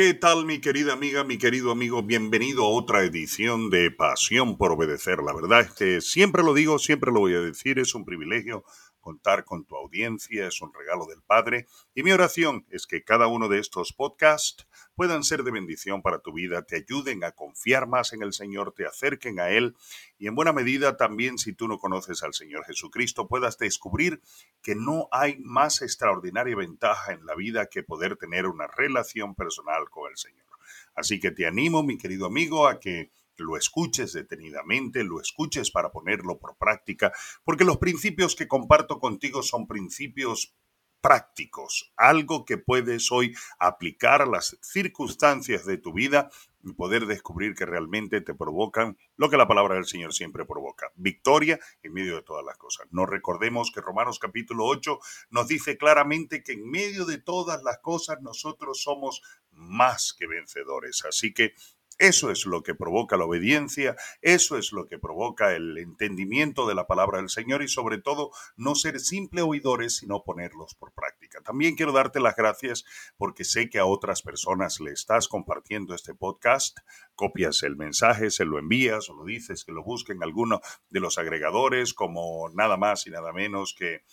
¿Qué tal mi querida amiga, mi querido amigo? Bienvenido a otra edición de Pasión por Obedecer. La verdad es que siempre lo digo, siempre lo voy a decir, es un privilegio contar con tu audiencia, es un regalo del Padre y mi oración es que cada uno de estos podcasts puedan ser de bendición para tu vida, te ayuden a confiar más en el Señor, te acerquen a Él y en buena medida también si tú no conoces al Señor Jesucristo puedas descubrir que no hay más extraordinaria ventaja en la vida que poder tener una relación personal con el Señor. Así que te animo, mi querido amigo, a que lo escuches detenidamente, lo escuches para ponerlo por práctica, porque los principios que comparto contigo son principios prácticos, algo que puedes hoy aplicar a las circunstancias de tu vida y poder descubrir que realmente te provocan lo que la palabra del Señor siempre provoca, victoria en medio de todas las cosas. No recordemos que Romanos capítulo 8 nos dice claramente que en medio de todas las cosas nosotros somos más que vencedores. Así que eso es lo que provoca la obediencia, eso es lo que provoca el entendimiento de la palabra del Señor y sobre todo no ser simple oidores, sino ponerlos por práctica. También quiero darte las gracias porque sé que a otras personas le estás compartiendo este podcast, copias el mensaje, se lo envías o lo dices que lo busquen alguno de los agregadores como nada más y nada menos que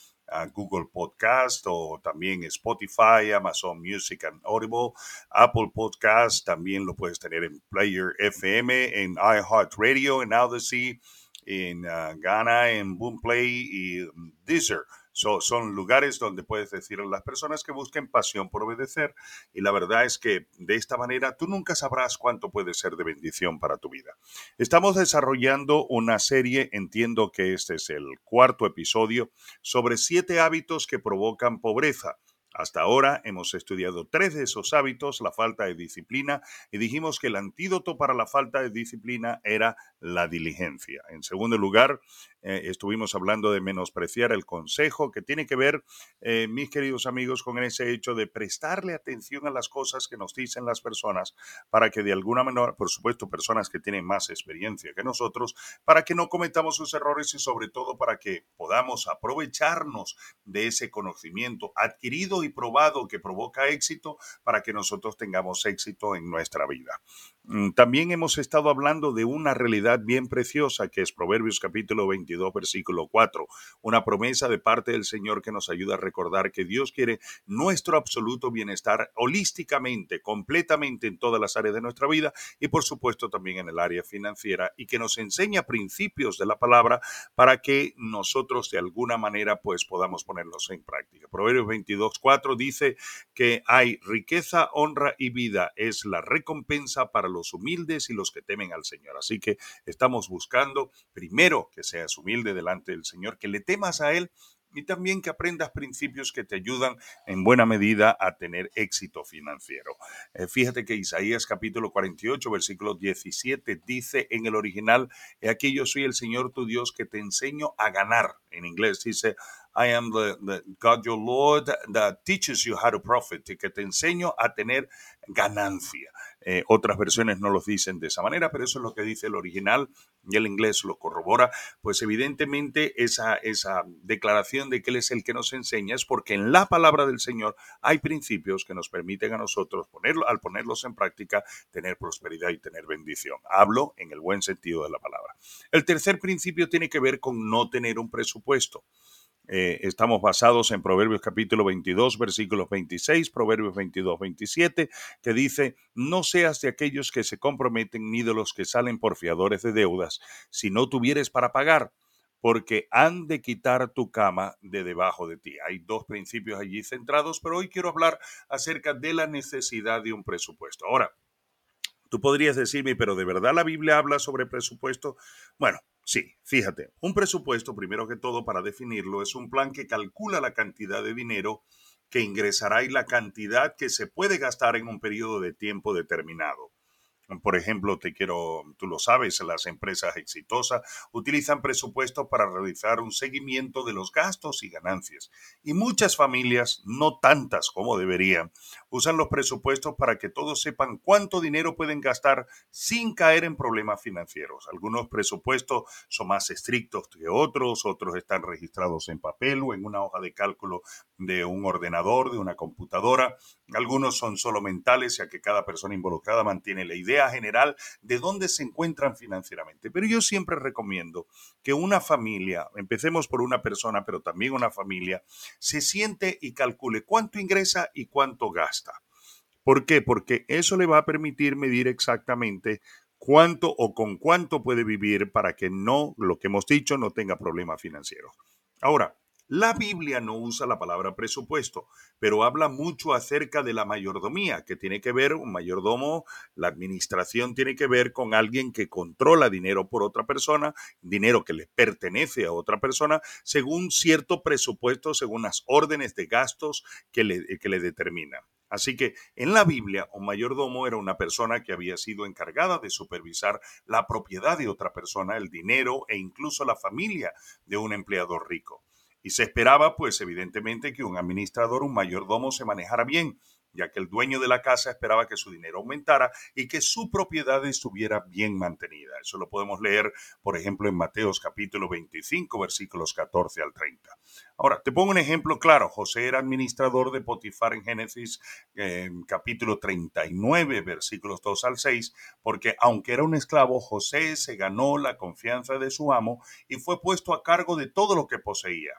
Google Podcast o también Spotify, Amazon Music and Audible, Apple Podcast, también lo puedes tener en Player FM, en iHeartRadio, en Odyssey, en uh, Ghana, en Boomplay y um, Son lugares donde puedes decir a las personas que busquen pasión por obedecer y la verdad es que de esta manera tú nunca sabrás cuánto puede ser de bendición para tu vida. Estamos desarrollando una serie, entiendo que este es el cuarto episodio, sobre siete hábitos que provocan pobreza. Hasta ahora hemos estudiado tres de esos hábitos, la falta de disciplina, y dijimos que el antídoto para la falta de disciplina era la diligencia. En segundo lugar, eh, estuvimos hablando de menospreciar el consejo, que tiene que ver, eh, mis queridos amigos, con ese hecho de prestarle atención a las cosas que nos dicen las personas para que de alguna manera, por supuesto, personas que tienen más experiencia que nosotros, para que no cometamos sus errores y sobre todo para que podamos aprovecharnos de ese conocimiento adquirido y probado que provoca éxito para que nosotros tengamos éxito en nuestra vida. Mm, también hemos estado hablando de una realidad bien preciosa que es Proverbios capítulo 22 versículo 4, una promesa de parte del Señor que nos ayuda a recordar que Dios quiere nuestro absoluto bienestar holísticamente, completamente en todas las áreas de nuestra vida y por supuesto también en el área financiera y que nos enseña principios de la palabra para que nosotros de alguna manera pues podamos ponerlos en práctica. Proverbios 22 4 dice que hay riqueza, honra y vida es la recompensa para los los humildes y los que temen al Señor. Así que estamos buscando primero que seas humilde delante del Señor, que le temas a Él y también que aprendas principios que te ayudan en buena medida a tener éxito financiero. Eh, fíjate que Isaías capítulo 48, versículo 17 dice en el original, aquí yo soy el Señor tu Dios que te enseño a ganar. En inglés dice, I am the, the, God your Lord that teaches you how to profit, que te enseño a tener ganancia. Eh, otras versiones no los dicen de esa manera, pero eso es lo que dice el original y el inglés lo corrobora. Pues evidentemente esa, esa declaración de que Él es el que nos enseña es porque en la palabra del Señor hay principios que nos permiten a nosotros, al ponerlos en práctica, tener prosperidad y tener bendición. Hablo en el buen sentido de la palabra. El tercer principio tiene que ver con no tener un presupuesto. Eh, estamos basados en Proverbios capítulo 22, versículos 26, Proverbios 22, 27, que dice, no seas de aquellos que se comprometen ni de los que salen por fiadores de deudas, si no tuvieres para pagar, porque han de quitar tu cama de debajo de ti. Hay dos principios allí centrados, pero hoy quiero hablar acerca de la necesidad de un presupuesto. Ahora, tú podrías decirme, pero ¿de verdad la Biblia habla sobre presupuesto? Bueno, Sí, fíjate, un presupuesto, primero que todo, para definirlo, es un plan que calcula la cantidad de dinero que ingresará y la cantidad que se puede gastar en un periodo de tiempo determinado. Por ejemplo, te quiero, tú lo sabes, las empresas exitosas utilizan presupuestos para realizar un seguimiento de los gastos y ganancias. Y muchas familias, no tantas como deberían, usan los presupuestos para que todos sepan cuánto dinero pueden gastar sin caer en problemas financieros. Algunos presupuestos son más estrictos que otros, otros están registrados en papel o en una hoja de cálculo de un ordenador, de una computadora. Algunos son solo mentales, ya que cada persona involucrada mantiene la idea general de dónde se encuentran financieramente. Pero yo siempre recomiendo que una familia, empecemos por una persona, pero también una familia, se siente y calcule cuánto ingresa y cuánto gasta. ¿Por qué? Porque eso le va a permitir medir exactamente cuánto o con cuánto puede vivir para que no, lo que hemos dicho, no tenga problemas financieros. Ahora, la Biblia no usa la palabra presupuesto, pero habla mucho acerca de la mayordomía, que tiene que ver, un mayordomo, la administración tiene que ver con alguien que controla dinero por otra persona, dinero que le pertenece a otra persona, según cierto presupuesto, según las órdenes de gastos que le, que le determinan. Así que en la Biblia, un mayordomo era una persona que había sido encargada de supervisar la propiedad de otra persona, el dinero e incluso la familia de un empleador rico. Y se esperaba, pues evidentemente, que un administrador, un mayordomo se manejara bien, ya que el dueño de la casa esperaba que su dinero aumentara y que su propiedad estuviera bien mantenida. Eso lo podemos leer, por ejemplo, en Mateos capítulo 25, versículos 14 al 30. Ahora, te pongo un ejemplo claro. José era administrador de Potifar en Génesis capítulo 39, versículos 2 al 6, porque aunque era un esclavo, José se ganó la confianza de su amo y fue puesto a cargo de todo lo que poseía.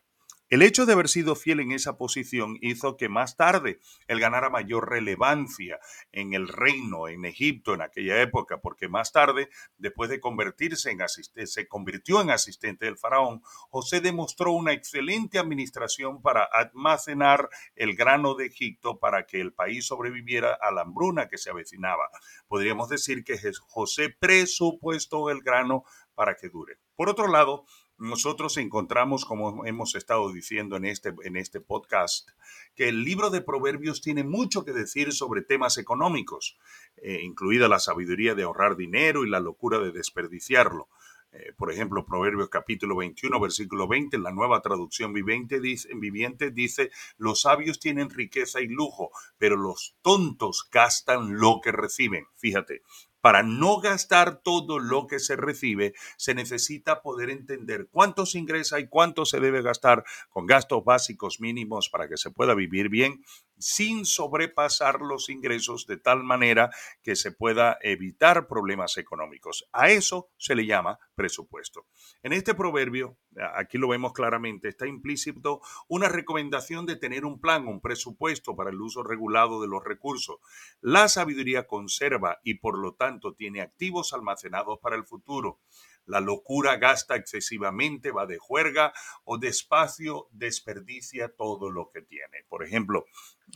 El hecho de haber sido fiel en esa posición hizo que más tarde él ganara mayor relevancia en el reino, en Egipto, en aquella época, porque más tarde, después de convertirse en asistente, se convirtió en asistente del faraón, José demostró una excelente administración para almacenar el grano de Egipto para que el país sobreviviera a la hambruna que se avecinaba. Podríamos decir que José presupuestó el grano para que dure. Por otro lado, nosotros encontramos, como hemos estado diciendo en este, en este podcast, que el libro de Proverbios tiene mucho que decir sobre temas económicos, eh, incluida la sabiduría de ahorrar dinero y la locura de desperdiciarlo. Eh, por ejemplo, Proverbios capítulo 21, versículo 20, en la nueva traducción viviente dice, viviente dice, los sabios tienen riqueza y lujo, pero los tontos gastan lo que reciben. Fíjate, para no gastar todo lo que se recibe, se necesita poder entender cuánto se ingresa y cuánto se debe gastar con gastos básicos mínimos para que se pueda vivir bien sin sobrepasar los ingresos de tal manera que se pueda evitar problemas económicos. A eso se le llama presupuesto. En este proverbio, aquí lo vemos claramente, está implícito una recomendación de tener un plan, un presupuesto para el uso regulado de los recursos. La sabiduría conserva y por lo tanto tiene activos almacenados para el futuro. La locura gasta excesivamente, va de juerga o despacio desperdicia todo lo que tiene. Por ejemplo,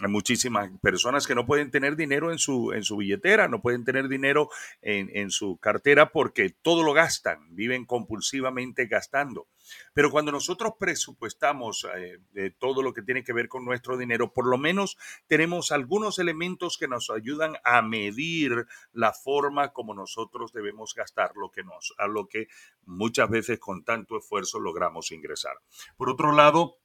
hay muchísimas personas que no pueden tener dinero en su, en su billetera, no pueden tener dinero en, en su cartera porque todo lo gastan, viven compulsivamente gastando. Pero cuando nosotros presupuestamos eh, de todo lo que tiene que ver con nuestro dinero, por lo menos tenemos algunos elementos que nos ayudan a medir la forma como nosotros debemos gastar lo que nos, a lo que muchas veces con tanto esfuerzo logramos ingresar. Por otro lado,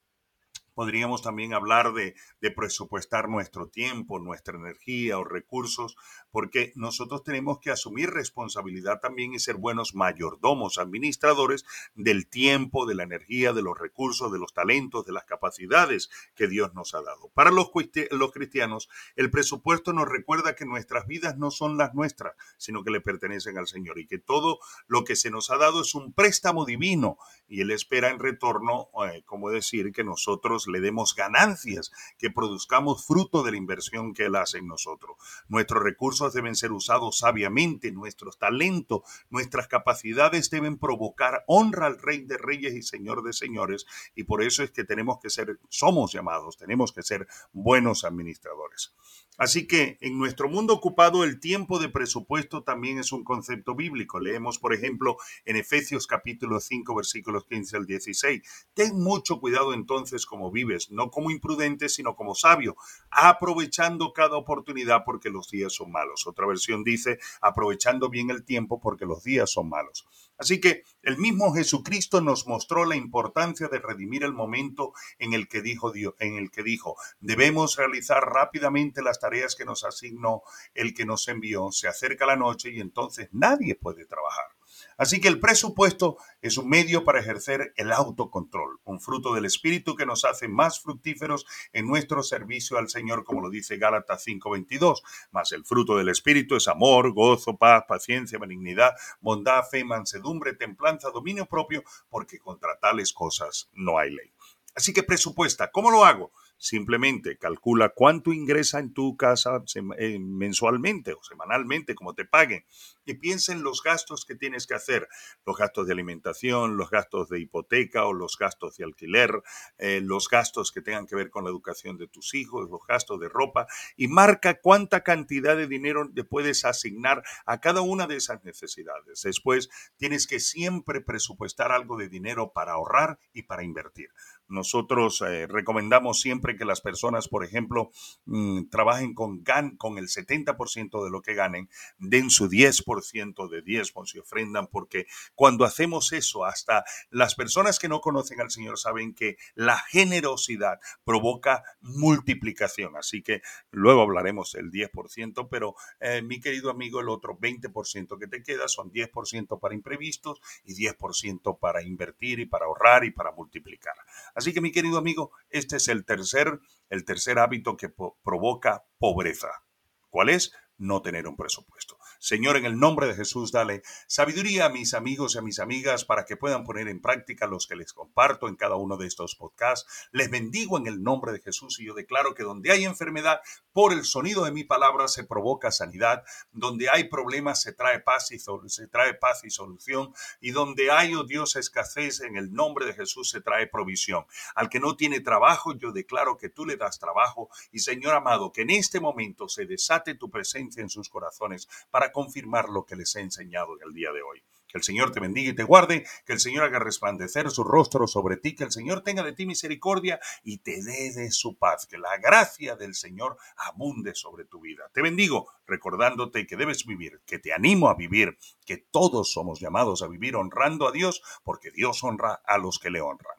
Podríamos también hablar de, presupuestar nuestro tiempo, nuestra energía o recursos, porque nosotros tenemos que asumir responsabilidad también y ser buenos mayordomos, administradores del tiempo, de la energía, de los recursos, de los talentos, de las capacidades que Dios nos ha dado. Para los, cristianos, el presupuesto nos recuerda que nuestras vidas no son las nuestras, sino que le pertenecen al Señor y que todo lo que se nos ha dado es un préstamo divino y Él espera en retorno, eh, como decir, que nosotros le demos ganancias, que produzcamos fruto de la inversión que Él hace en nosotros. Nuestros recursos deben ser usados sabiamente, nuestros talentos, nuestras capacidades deben provocar honra al Rey de Reyes y Señor de Señores, y por eso es que tenemos que ser, somos llamados, tenemos que ser buenos administradores. Así que en nuestro mundo ocupado el tiempo de presupuesto también es un concepto bíblico. Leemos, por ejemplo, en Efesios capítulo 5 versículos 15 al 16. Ten mucho cuidado entonces como vives, no como imprudente, sino como sabio, aprovechando cada oportunidad porque los días son malos. Otra versión dice, aprovechando bien el tiempo porque los días son malos. Así que el mismo Jesucristo nos mostró la importancia de redimir el momento en el que dijo Dios, en el que dijo, debemos realizar rápidamente las tareas que nos asignó el que nos envió. Se acerca la noche y entonces nadie puede trabajar. Así que el presupuesto es un medio para ejercer el autocontrol, un fruto del Espíritu que nos hace más fructíferos en nuestro servicio al Señor, como lo dice Gálatas 5:22. Mas el fruto del Espíritu es amor, gozo, paz, paciencia, benignidad, bondad, fe, mansedumbre, templanza, dominio propio, porque contra tales cosas no hay ley. Así que presupuesta, ¿cómo lo hago? Simplemente calcula cuánto ingresa en tu casa eh, mensualmente o semanalmente, como te paguen, y piensa en los gastos que tienes que hacer, los gastos de alimentación, los gastos de hipoteca o los gastos de alquiler, eh, los gastos que tengan que ver con la educación de tus hijos, los gastos de ropa, y marca cuánta cantidad de dinero le puedes asignar a cada una de esas necesidades. Después, tienes que siempre presupuestar algo de dinero para ahorrar y para invertir. Nosotros eh, recomendamos siempre que las personas, por ejemplo, mm, trabajen con, gan con el 70% de lo que ganen, den su 10% de diezmos y ofrendan, porque cuando hacemos eso, hasta las personas que no conocen al Señor saben que la generosidad provoca multiplicación. Así que luego hablaremos del 10%, pero eh, mi querido amigo, el otro 20% que te queda son 10% para imprevistos y 10% para invertir y para ahorrar y para multiplicar. Así que mi querido amigo, este es el tercer, el tercer hábito que provoca pobreza. ¿Cuál es? No tener un presupuesto. Señor, en el nombre de Jesús, dale sabiduría a mis amigos y a mis amigas para que puedan poner en práctica los que les comparto en cada uno de estos podcasts. Les bendigo en el nombre de Jesús y yo declaro que donde hay enfermedad, por el sonido de mi palabra se provoca sanidad. Donde hay problemas se trae paz y se trae paz y solución. Y donde hay, oh escasez, en el nombre de Jesús se trae provisión. Al que no tiene trabajo, yo declaro que tú le das trabajo. Y Señor amado, que en este momento se desate tu presencia en sus corazones confirmar lo que les he enseñado en el día de hoy. Que el Señor te bendiga y te guarde, que el Señor haga resplandecer su rostro sobre ti, que el Señor tenga de ti misericordia y te dé de su paz, que la gracia del Señor abunde sobre tu vida. Te bendigo recordándote que debes vivir, que te animo a vivir, que todos somos llamados a vivir honrando a Dios, porque Dios honra a los que le honran.